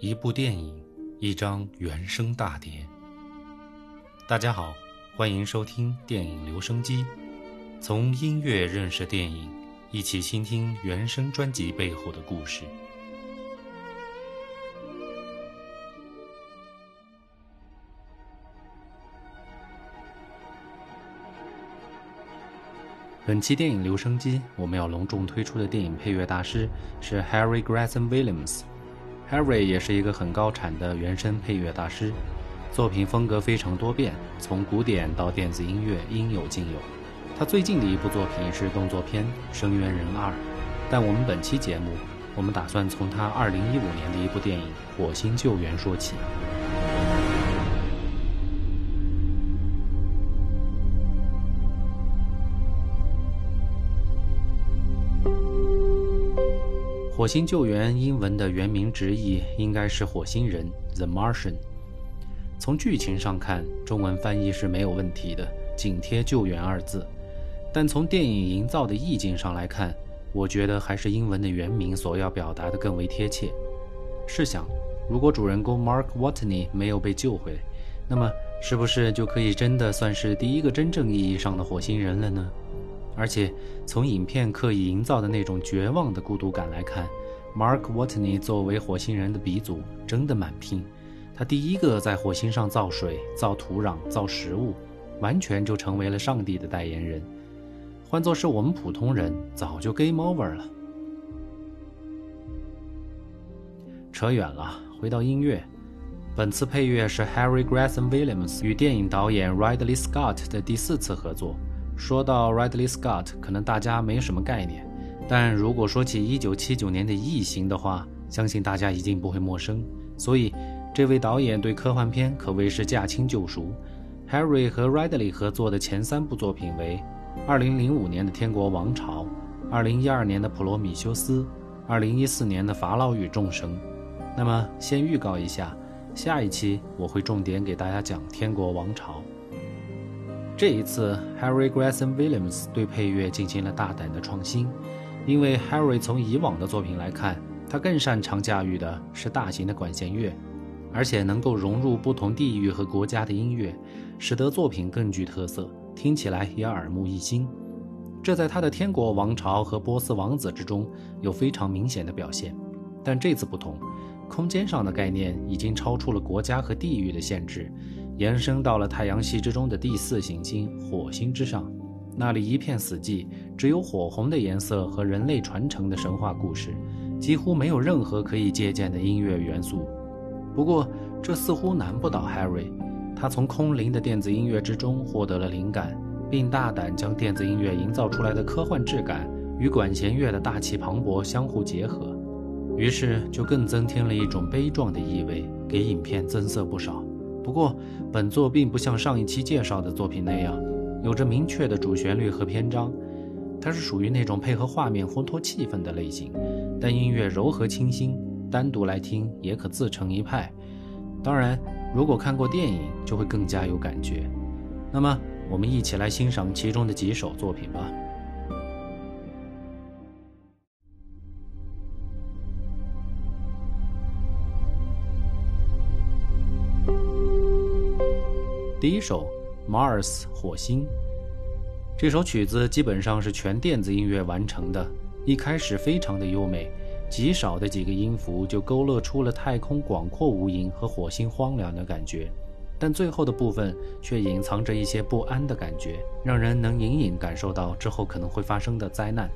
一部电影，一张原声大碟。大家好，欢迎收听电影留声机，从音乐认识电影，一起倾听原声专辑背后的故事。本期电影留声机，我们要隆重推出的电影配乐大师是 Harry Gregson Williams。Harry 也是一个很高产的原声配乐大师，作品风格非常多变，从古典到电子音乐应有尽有。他最近的一部作品是动作片《声援人二》，但我们本期节目，我们打算从他2015年的一部电影《火星救援》说起。火星救援英文的原名直译应该是火星人 （The Martian）。从剧情上看，中文翻译是没有问题的，紧贴“救援”二字。但从电影营造的意境上来看，我觉得还是英文的原名所要表达的更为贴切。试想，如果主人公 Mark Watney 没有被救回，那么是不是就可以真的算是第一个真正意义上的火星人了呢？而且从影片刻意营造的那种绝望的孤独感来看，Mark Watney 作为火星人的鼻祖，真的蛮拼。他第一个在火星上造水、造土壤、造食物，完全就成为了上帝的代言人。换作是我们普通人，早就 game over 了。扯远了，回到音乐。本次配乐是 Harry Gregson Williams 与电影导演 Ridley Scott 的第四次合作。说到 Ridley Scott，可能大家没什么概念，但如果说起1979年的《异形》的话，相信大家一定不会陌生。所以，这位导演对科幻片可谓是驾轻就熟。Harry 和 Ridley 合作的前三部作品为2005年的《天国王朝》，2012年的《普罗米修斯》，2014年的《法老与众神》。那么，先预告一下，下一期我会重点给大家讲《天国王朝》。这一次，Harry Gregson Williams 对配乐进行了大胆的创新，因为 Harry 从以往的作品来看，他更擅长驾驭的是大型的管弦乐，而且能够融入不同地域和国家的音乐，使得作品更具特色，听起来也耳目一新。这在他的《天国王朝》和《波斯王子》之中有非常明显的表现。但这次不同，空间上的概念已经超出了国家和地域的限制。延伸到了太阳系之中的第四行星火星之上，那里一片死寂，只有火红的颜色和人类传承的神话故事，几乎没有任何可以借鉴的音乐元素。不过，这似乎难不倒 Harry，他从空灵的电子音乐之中获得了灵感，并大胆将电子音乐营造出来的科幻质感与管弦乐的大气磅礴相互结合，于是就更增添了一种悲壮的意味，给影片增色不少。不过，本作并不像上一期介绍的作品那样，有着明确的主旋律和篇章，它是属于那种配合画面烘托气氛的类型。但音乐柔和清新，单独来听也可自成一派。当然，如果看过电影，就会更加有感觉。那么，我们一起来欣赏其中的几首作品吧。第一首《Mars》火星，这首曲子基本上是全电子音乐完成的。一开始非常的优美，极少的几个音符就勾勒出了太空广阔无垠和火星荒凉的感觉，但最后的部分却隐藏着一些不安的感觉，让人能隐隐感受到之后可能会发生的灾难。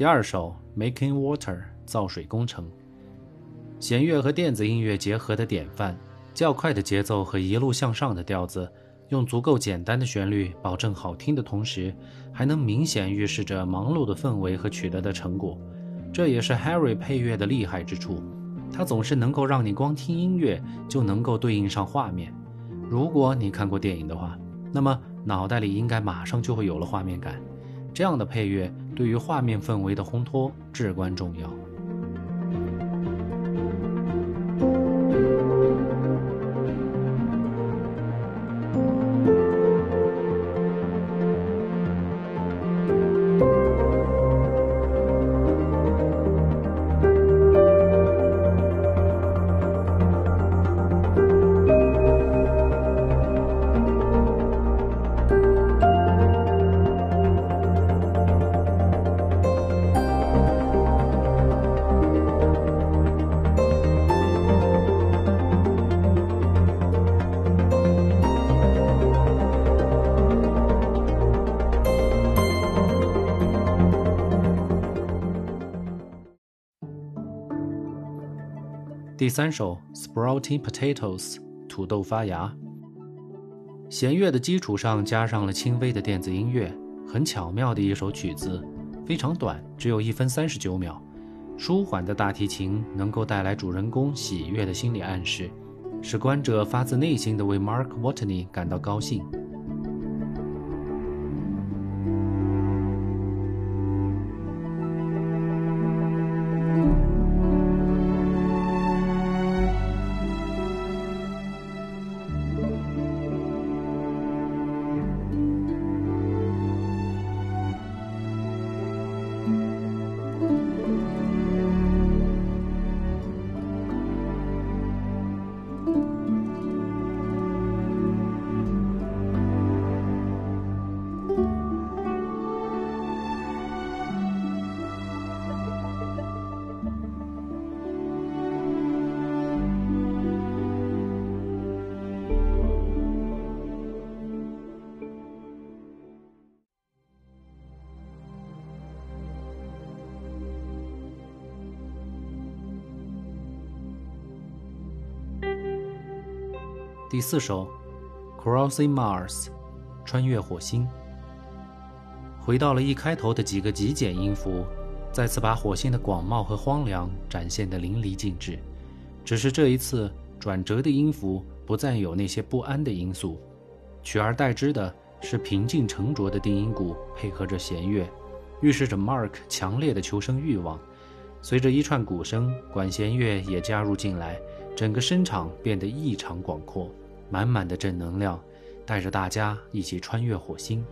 第二首《Making Water》造水工程，弦乐和电子音乐结合的典范，较快的节奏和一路向上的调子，用足够简单的旋律保证好听的同时，还能明显预示着忙碌的氛围和取得的成果。这也是 Harry 配乐的厉害之处，他总是能够让你光听音乐就能够对应上画面。如果你看过电影的话，那么脑袋里应该马上就会有了画面感。这样的配乐对于画面氛围的烘托至关重要。第三首《Sprouting Potatoes》土豆发芽，弦乐的基础上加上了轻微的电子音乐，很巧妙的一首曲子，非常短，只有一分三十九秒。舒缓的大提琴能够带来主人公喜悦的心理暗示，使观者发自内心的为 Mark Watney 感到高兴。第四首《Crossing Mars》，穿越火星。回到了一开头的几个极简音符，再次把火星的广袤和荒凉展现得淋漓尽致。只是这一次，转折的音符不再有那些不安的因素，取而代之的是平静沉着的定音鼓配合着弦乐，预示着 Mark 强烈的求生欲望。随着一串鼓声，管弦乐也加入进来，整个声场变得异常广阔。满满的正能量，带着大家一起穿越火星。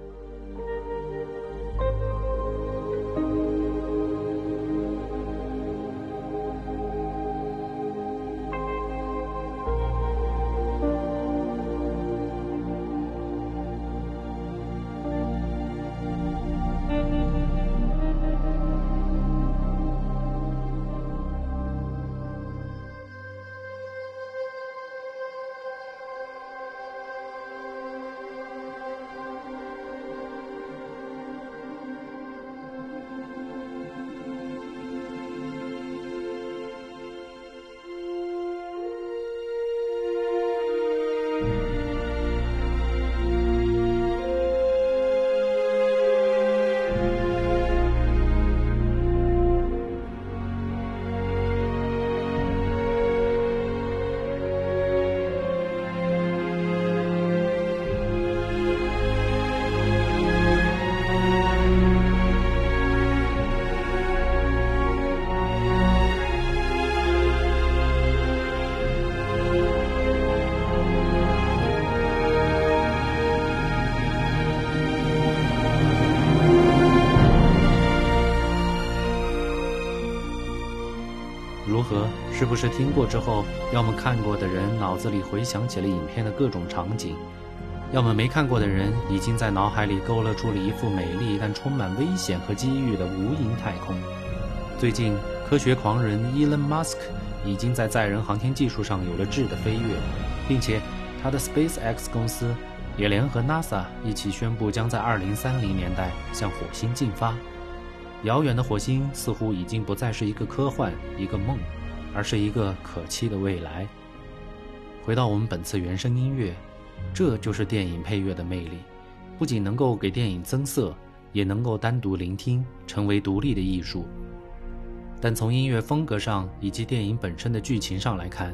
和是不是听过之后，要么看过的人脑子里回想起了影片的各种场景，要么没看过的人已经在脑海里勾勒出了一幅美丽但充满危险和机遇的无垠太空。最近，科学狂人 Elon Musk 已经在载人航天技术上有了质的飞跃，并且他的 SpaceX 公司也联合 NASA 一起宣布，将在2030年代向火星进发。遥远的火星似乎已经不再是一个科幻、一个梦，而是一个可期的未来。回到我们本次原声音乐，这就是电影配乐的魅力，不仅能够给电影增色，也能够单独聆听，成为独立的艺术。但从音乐风格上以及电影本身的剧情上来看，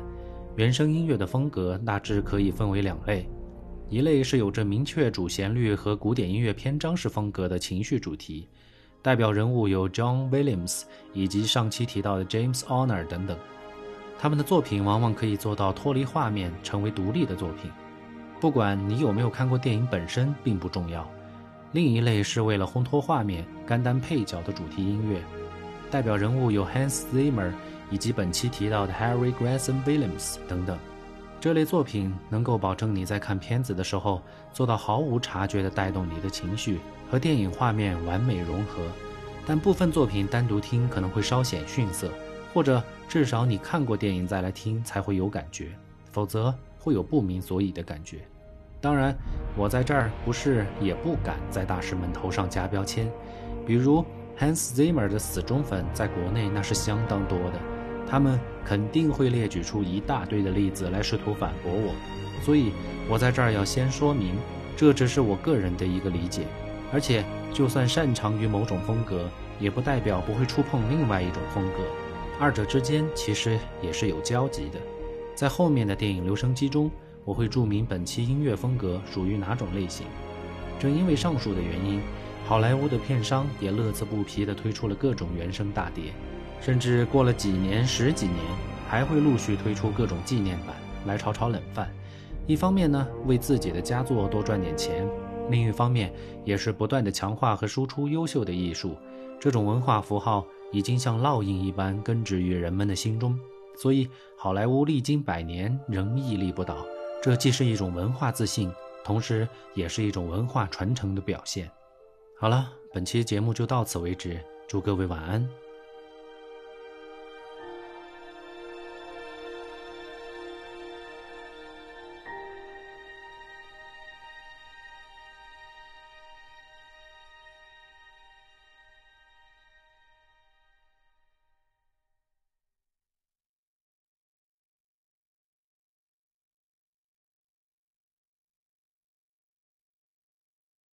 原声音乐的风格大致可以分为两类：一类是有着明确主旋律和古典音乐篇章式风格的情绪主题，代表人物有 John Williams 以及上期提到的 James Horner 等等。他们的作品往往可以做到脱离画面，成为独立的作品。不管你有没有看过电影本身，并不重要。另一类是为了烘托画面、甘单配角的主题音乐，代表人物有 Hans Zimmer。以及本期提到的 Harry Gregson Williams 等等，这类作品能够保证你在看片子的时候做到毫无察觉地带动你的情绪和电影画面完美融合。但部分作品单独听可能会稍显逊色，或者至少你看过电影再来听才会有感觉，否则会有不明所以的感觉。当然，我在这儿不是也不敢在大师们头上加标签，比如 Hans Zimmer 的死忠粉在国内那是相当多的。他们肯定会列举出一大堆的例子来试图反驳我，所以我在这儿要先说明，这只是我个人的一个理解，而且就算擅长于某种风格，也不代表不会触碰另外一种风格，二者之间其实也是有交集的。在后面的电影留声机中，我会注明本期音乐风格属于哪种类型。正因为上述的原因，好莱坞的片商也乐此不疲地推出了各种原声大碟。甚至过了几年、十几年，还会陆续推出各种纪念版来炒炒冷饭。一方面呢，为自己的佳作多赚点钱；另一方面，也是不断的强化和输出优秀的艺术。这种文化符号已经像烙印一般根植于人们的心中，所以好莱坞历经百年仍屹立不倒。这既是一种文化自信，同时也是一种文化传承的表现。好了，本期节目就到此为止，祝各位晚安。